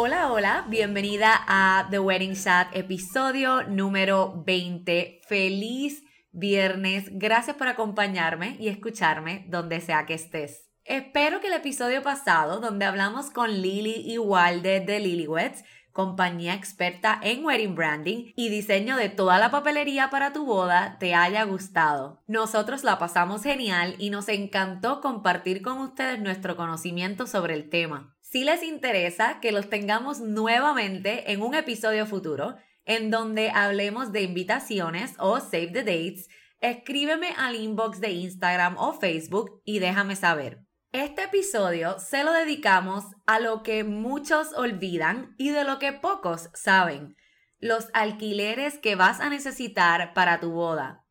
Hola, hola, bienvenida a The Wedding Chat, episodio número 20. Feliz viernes. Gracias por acompañarme y escucharme donde sea que estés. Espero que el episodio pasado, donde hablamos con Lily y Walde de Lilyweds, compañía experta en wedding branding y diseño de toda la papelería para tu boda, te haya gustado. Nosotros la pasamos genial y nos encantó compartir con ustedes nuestro conocimiento sobre el tema. Si les interesa que los tengamos nuevamente en un episodio futuro, en donde hablemos de invitaciones o save the dates, escríbeme al inbox de Instagram o Facebook y déjame saber. Este episodio se lo dedicamos a lo que muchos olvidan y de lo que pocos saben, los alquileres que vas a necesitar para tu boda.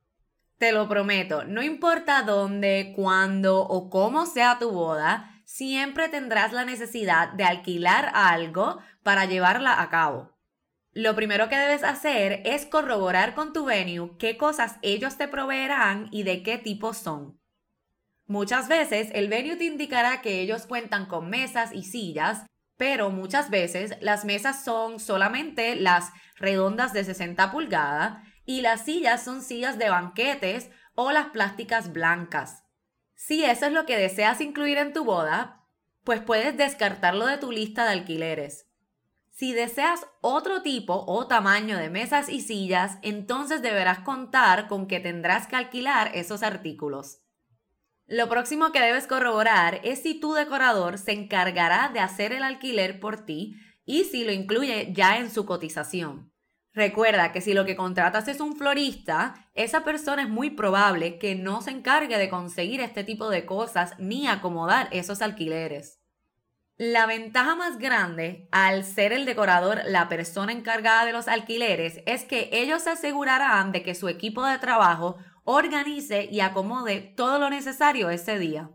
Te lo prometo, no importa dónde, cuándo o cómo sea tu boda, siempre tendrás la necesidad de alquilar algo para llevarla a cabo. Lo primero que debes hacer es corroborar con tu venue qué cosas ellos te proveerán y de qué tipo son. Muchas veces el venue te indicará que ellos cuentan con mesas y sillas, pero muchas veces las mesas son solamente las redondas de 60 pulgadas y las sillas son sillas de banquetes o las plásticas blancas. Si eso es lo que deseas incluir en tu boda, pues puedes descartarlo de tu lista de alquileres. Si deseas otro tipo o tamaño de mesas y sillas, entonces deberás contar con que tendrás que alquilar esos artículos. Lo próximo que debes corroborar es si tu decorador se encargará de hacer el alquiler por ti y si lo incluye ya en su cotización. Recuerda que si lo que contratas es un florista, esa persona es muy probable que no se encargue de conseguir este tipo de cosas ni acomodar esos alquileres. La ventaja más grande al ser el decorador la persona encargada de los alquileres es que ellos se asegurarán de que su equipo de trabajo organice y acomode todo lo necesario ese día.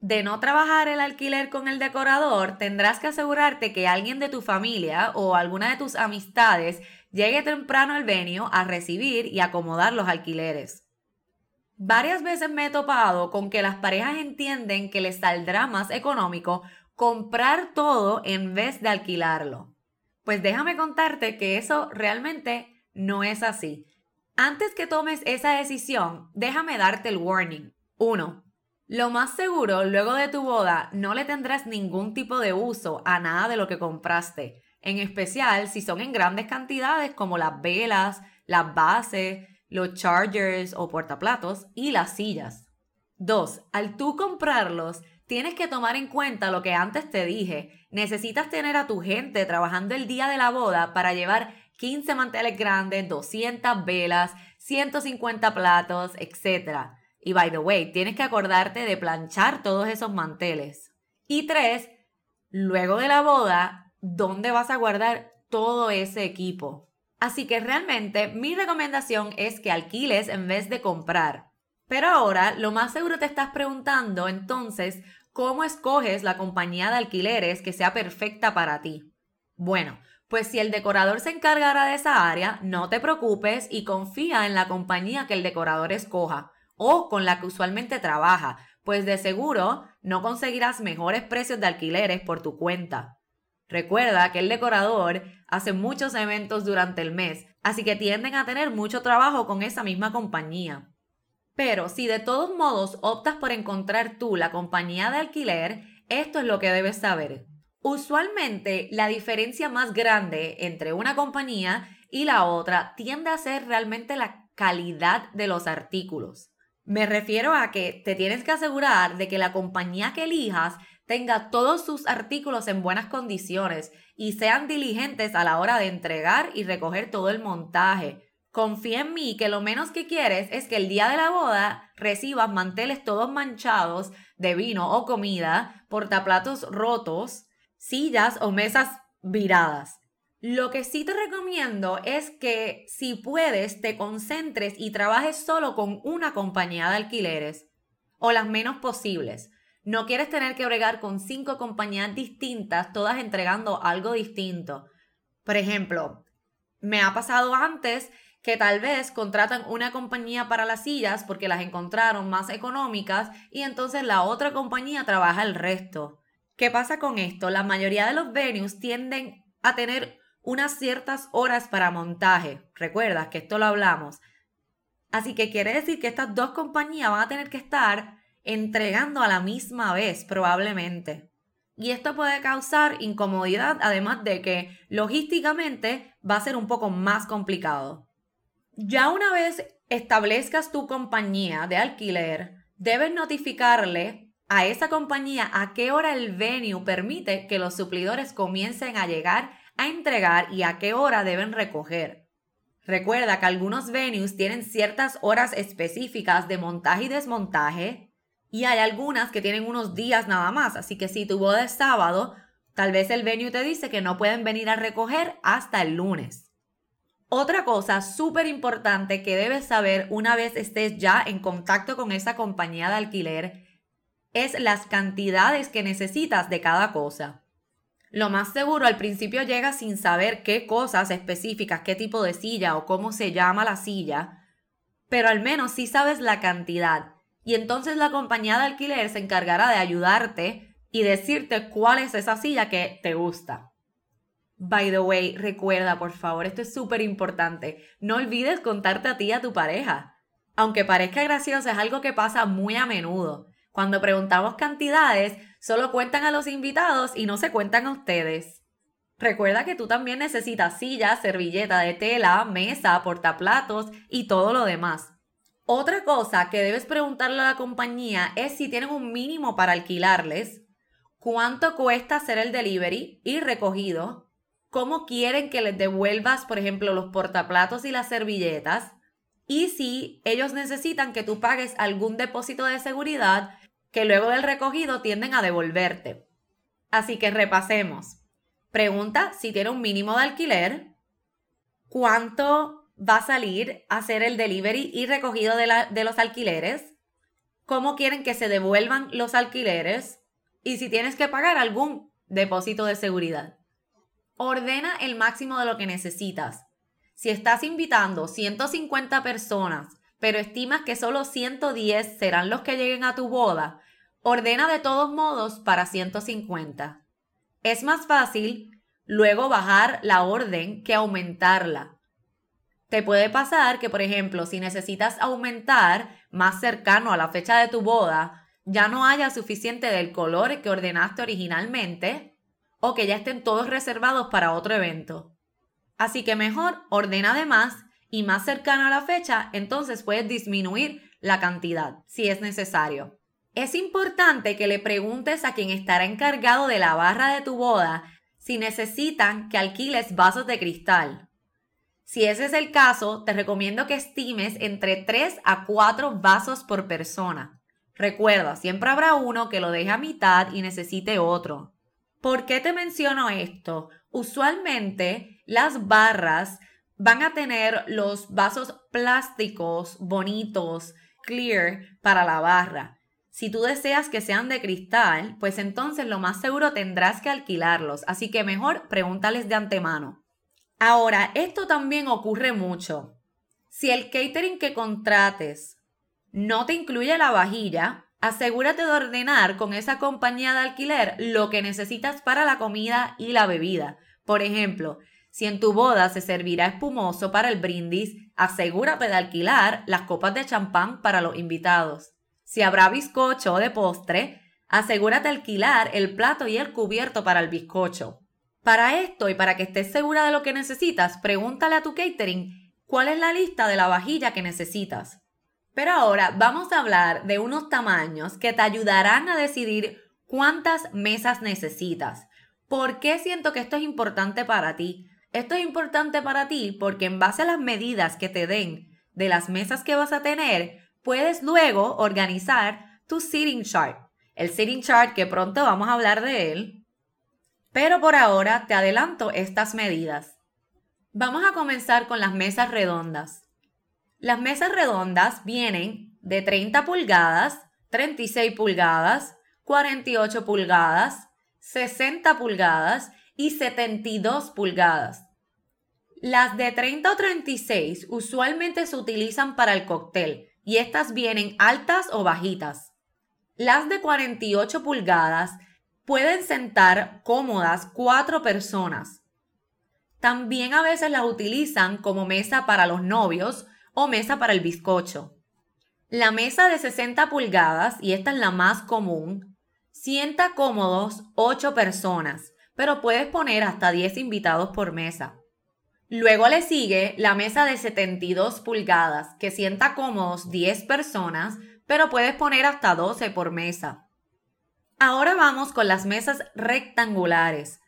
De no trabajar el alquiler con el decorador, tendrás que asegurarte que alguien de tu familia o alguna de tus amistades llegue temprano al venio a recibir y acomodar los alquileres. Varias veces me he topado con que las parejas entienden que les saldrá más económico comprar todo en vez de alquilarlo. Pues déjame contarte que eso realmente no es así. Antes que tomes esa decisión, déjame darte el warning. 1. Lo más seguro, luego de tu boda, no le tendrás ningún tipo de uso a nada de lo que compraste, en especial si son en grandes cantidades como las velas, las bases, los chargers o portaplatos y las sillas. 2. Al tú comprarlos, tienes que tomar en cuenta lo que antes te dije. Necesitas tener a tu gente trabajando el día de la boda para llevar 15 manteles grandes, 200 velas, 150 platos, etc. Y by the way, tienes que acordarte de planchar todos esos manteles. Y tres, luego de la boda, ¿dónde vas a guardar todo ese equipo? Así que realmente mi recomendación es que alquiles en vez de comprar. Pero ahora lo más seguro te estás preguntando entonces, ¿cómo escoges la compañía de alquileres que sea perfecta para ti? Bueno, pues si el decorador se encargará de esa área, no te preocupes y confía en la compañía que el decorador escoja o con la que usualmente trabaja, pues de seguro no conseguirás mejores precios de alquileres por tu cuenta. Recuerda que el decorador hace muchos eventos durante el mes, así que tienden a tener mucho trabajo con esa misma compañía. Pero si de todos modos optas por encontrar tú la compañía de alquiler, esto es lo que debes saber. Usualmente la diferencia más grande entre una compañía y la otra tiende a ser realmente la calidad de los artículos. Me refiero a que te tienes que asegurar de que la compañía que elijas tenga todos sus artículos en buenas condiciones y sean diligentes a la hora de entregar y recoger todo el montaje. Confía en mí que lo menos que quieres es que el día de la boda recibas manteles todos manchados de vino o comida, portaplatos rotos, sillas o mesas viradas. Lo que sí te recomiendo es que si puedes te concentres y trabajes solo con una compañía de alquileres o las menos posibles. No quieres tener que bregar con cinco compañías distintas, todas entregando algo distinto. Por ejemplo, me ha pasado antes que tal vez contratan una compañía para las sillas porque las encontraron más económicas y entonces la otra compañía trabaja el resto. ¿Qué pasa con esto? La mayoría de los venues tienden a tener unas ciertas horas para montaje. Recuerdas que esto lo hablamos. Así que quiere decir que estas dos compañías van a tener que estar entregando a la misma vez probablemente. Y esto puede causar incomodidad, además de que logísticamente va a ser un poco más complicado. Ya una vez establezcas tu compañía de alquiler, debes notificarle a esa compañía a qué hora el venue permite que los suplidores comiencen a llegar a entregar y a qué hora deben recoger. Recuerda que algunos venues tienen ciertas horas específicas de montaje y desmontaje y hay algunas que tienen unos días nada más, así que si tu boda es sábado, tal vez el venue te dice que no pueden venir a recoger hasta el lunes. Otra cosa súper importante que debes saber una vez estés ya en contacto con esa compañía de alquiler es las cantidades que necesitas de cada cosa. Lo más seguro al principio llegas sin saber qué cosas específicas, qué tipo de silla o cómo se llama la silla, pero al menos sí sabes la cantidad y entonces la compañía de alquiler se encargará de ayudarte y decirte cuál es esa silla que te gusta. By the way, recuerda por favor, esto es súper importante, no olvides contarte a ti y a tu pareja. Aunque parezca gracioso, es algo que pasa muy a menudo. Cuando preguntamos cantidades, solo cuentan a los invitados y no se cuentan a ustedes. Recuerda que tú también necesitas silla, servilleta de tela, mesa, portaplatos y todo lo demás. Otra cosa que debes preguntarle a la compañía es si tienen un mínimo para alquilarles, cuánto cuesta hacer el delivery y recogido, cómo quieren que les devuelvas, por ejemplo, los portaplatos y las servilletas, y si ellos necesitan que tú pagues algún depósito de seguridad que luego del recogido tienden a devolverte. Así que repasemos. Pregunta si tiene un mínimo de alquiler, cuánto va a salir a hacer el delivery y recogido de, de los alquileres, cómo quieren que se devuelvan los alquileres y si tienes que pagar algún depósito de seguridad. Ordena el máximo de lo que necesitas. Si estás invitando 150 personas, pero estimas que solo 110 serán los que lleguen a tu boda, ordena de todos modos para 150. Es más fácil luego bajar la orden que aumentarla. Te puede pasar que, por ejemplo, si necesitas aumentar más cercano a la fecha de tu boda, ya no haya suficiente del color que ordenaste originalmente o que ya estén todos reservados para otro evento. Así que mejor ordena de más y más cercano a la fecha, entonces puedes disminuir la cantidad si es necesario. Es importante que le preguntes a quien estará encargado de la barra de tu boda si necesitan que alquiles vasos de cristal si ese es el caso, te recomiendo que estimes entre 3 a 4 vasos por persona. Recuerda, siempre habrá uno que lo deje a mitad y necesite otro. ¿Por qué te menciono esto? Usualmente las barras van a tener los vasos plásticos bonitos, clear, para la barra. Si tú deseas que sean de cristal, pues entonces lo más seguro tendrás que alquilarlos, así que mejor pregúntales de antemano. Ahora, esto también ocurre mucho. Si el catering que contrates no te incluye la vajilla, asegúrate de ordenar con esa compañía de alquiler lo que necesitas para la comida y la bebida. Por ejemplo, Si en tu boda se servirá espumoso para el brindis, asegúrate de alquilar las copas de champán para los invitados. Si habrá bizcocho de postre, asegúrate alquilar el plato y el cubierto para el bizcocho. Para esto y para que estés segura de lo que necesitas, pregúntale a tu catering cuál es la lista de la vajilla que necesitas. Pero ahora vamos a hablar de unos tamaños que te ayudarán a decidir cuántas mesas necesitas. ¿Por qué siento que esto es importante para ti? Esto es importante para ti porque en base a las medidas que te den de las mesas que vas a tener, puedes luego organizar tu sitting chart. El sitting chart que pronto vamos a hablar de él. Pero por ahora te adelanto estas medidas. Vamos a comenzar con las mesas redondas. Las mesas redondas vienen de 30 pulgadas, 36 pulgadas, 48 pulgadas, 60 pulgadas y 72 pulgadas. Las de 30 o 36 usualmente se utilizan para el cóctel y estas vienen altas o bajitas. Las de 48 pulgadas pueden sentar cómodas cuatro personas. También a veces las utilizan como mesa para los novios o mesa para el bizcocho. La mesa de 60 pulgadas, y esta es la más común, sienta cómodos 8 personas, pero puedes poner hasta 10 invitados por mesa. Luego le sigue la mesa de 72 pulgadas, que sienta cómodos 10 personas, pero puedes poner hasta 12 por mesa. Ahora vamos con las mesas rectangulares.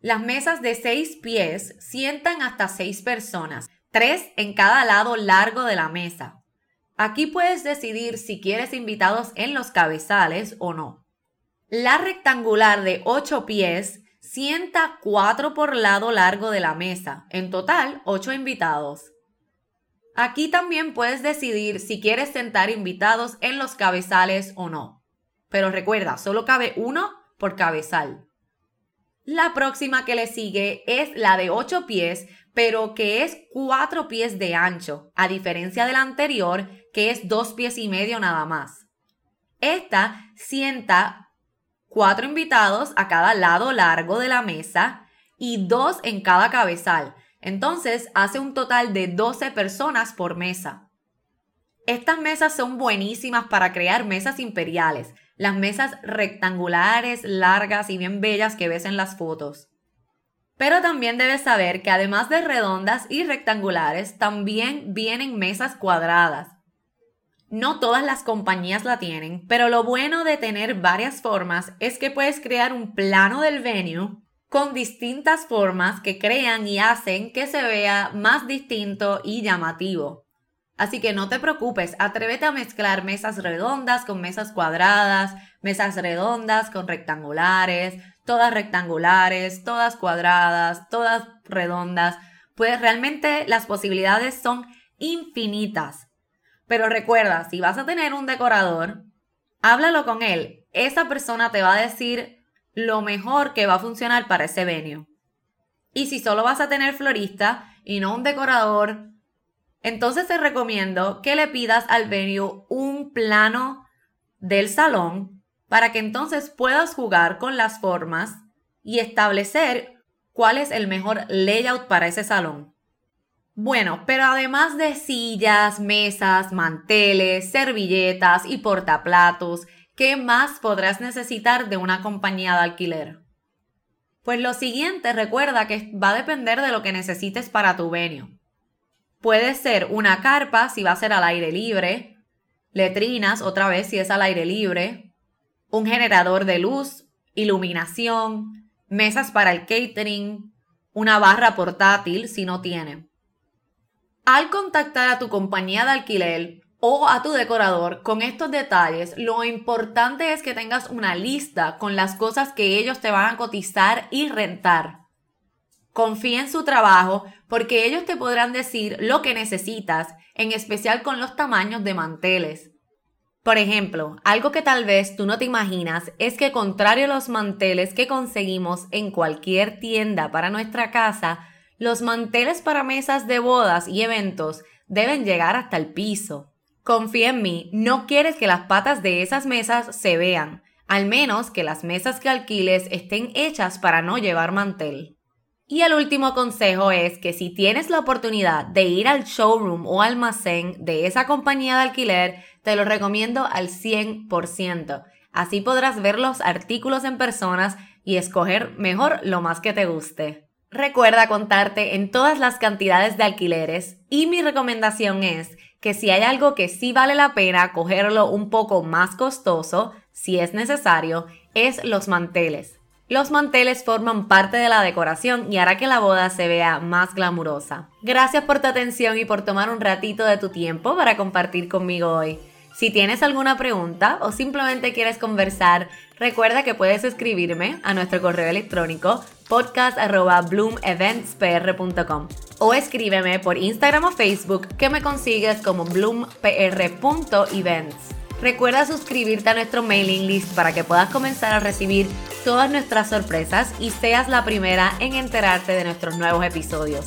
Las mesas de 6 pies sientan hasta 6 personas, 3 en cada lado largo de la mesa. Aquí puedes decidir si quieres invitados en los cabezales o no. La rectangular de 8 pies Sienta cuatro por lado largo de la mesa, en total ocho invitados. Aquí también puedes decidir si quieres sentar invitados en los cabezales o no. Pero recuerda, solo cabe uno por cabezal. La próxima que le sigue es la de 8 pies, pero que es 4 pies de ancho, a diferencia de la anterior, que es 2 pies y medio nada más. Esta sienta cuatro invitados a cada lado largo de la mesa y dos en cada cabezal. Entonces hace un total de 12 personas por mesa. Estas mesas son buenísimas para crear mesas imperiales, las mesas rectangulares, largas y bien bellas que ves en las fotos. Pero también debes saber que además de redondas y rectangulares, también vienen mesas cuadradas. No todas las compañías la tienen, pero lo bueno de tener varias formas es que puedes crear un plano del venue con distintas formas que crean y hacen que se vea más distinto y llamativo. Así que no te preocupes, atrévete a mezclar mesas redondas con mesas cuadradas, mesas redondas con rectangulares, todas rectangulares, todas cuadradas, todas redondas. Pues realmente las posibilidades son infinitas. Pero recuerda, si vas a tener un decorador, háblalo con él. Esa persona te va a decir lo mejor que va a funcionar para ese venue. Y si solo vas a tener florista y no un decorador, entonces te recomiendo que le pidas al venue un plano del salón para que entonces puedas jugar con las formas y establecer cuál es el mejor layout para ese salón. Bueno, pero además de sillas, mesas, manteles, servilletas y portaplatos, ¿qué más podrás necesitar de una compañía de alquiler? Pues lo siguiente, recuerda que va a depender de lo que necesites para tu venue. Puede ser una carpa si va a ser al aire libre, letrinas otra vez si es al aire libre, un generador de luz, iluminación, mesas para el catering, una barra portátil si no tiene. Al contactar a tu compañía de alquiler o a tu decorador con estos detalles, lo importante es que tengas una lista con las cosas que ellos te van a cotizar y rentar. Confía en su trabajo porque ellos te podrán decir lo que necesitas, en especial con los tamaños de manteles. Por ejemplo, algo que tal vez tú no te imaginas es que contrario a los manteles que conseguimos en cualquier tienda para nuestra casa, los manteles para mesas de bodas y eventos deben llegar hasta el piso. Confía en mí, no quieres que las patas de esas mesas se vean, al menos que las mesas que alquiles estén hechas para no llevar mantel. Y el último consejo es que si tienes la oportunidad de ir al showroom o almacén de esa compañía de alquiler, te lo recomiendo al 100%. Así podrás ver los artículos en personas y escoger mejor lo más que te guste. Recuerda contarte en todas las cantidades de alquileres y mi recomendación es que si hay algo que sí vale la pena cogerlo un poco más costoso, si es necesario, es los manteles. Los manteles forman parte de la decoración y hará que la boda se vea más glamurosa. Gracias por tu atención y por tomar un ratito de tu tiempo para compartir conmigo hoy. Si tienes alguna pregunta o simplemente quieres conversar, recuerda que puedes escribirme a nuestro correo electrónico podcast.bloomeventspr.com o escríbeme por Instagram o Facebook que me consigues como bloompr.events. Recuerda suscribirte a nuestro mailing list para que puedas comenzar a recibir todas nuestras sorpresas y seas la primera en enterarte de nuestros nuevos episodios.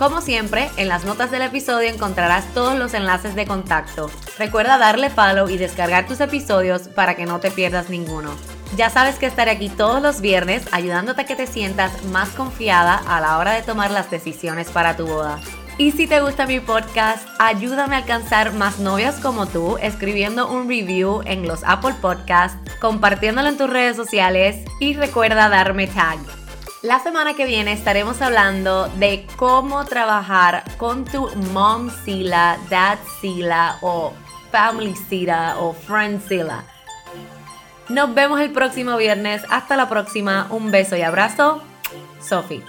Como siempre, en las notas del episodio encontrarás todos los enlaces de contacto. Recuerda darle follow y descargar tus episodios para que no te pierdas ninguno. Ya sabes que estaré aquí todos los viernes ayudándote a que te sientas más confiada a la hora de tomar las decisiones para tu boda. Y si te gusta mi podcast, ayúdame a alcanzar más novias como tú escribiendo un review en los Apple Podcasts, compartiéndolo en tus redes sociales y recuerda darme tag. La semana que viene estaremos hablando de cómo trabajar con tu mom Sila, dad Sila o family Sila o friend Sila. Nos vemos el próximo viernes. Hasta la próxima. Un beso y abrazo. Sophie.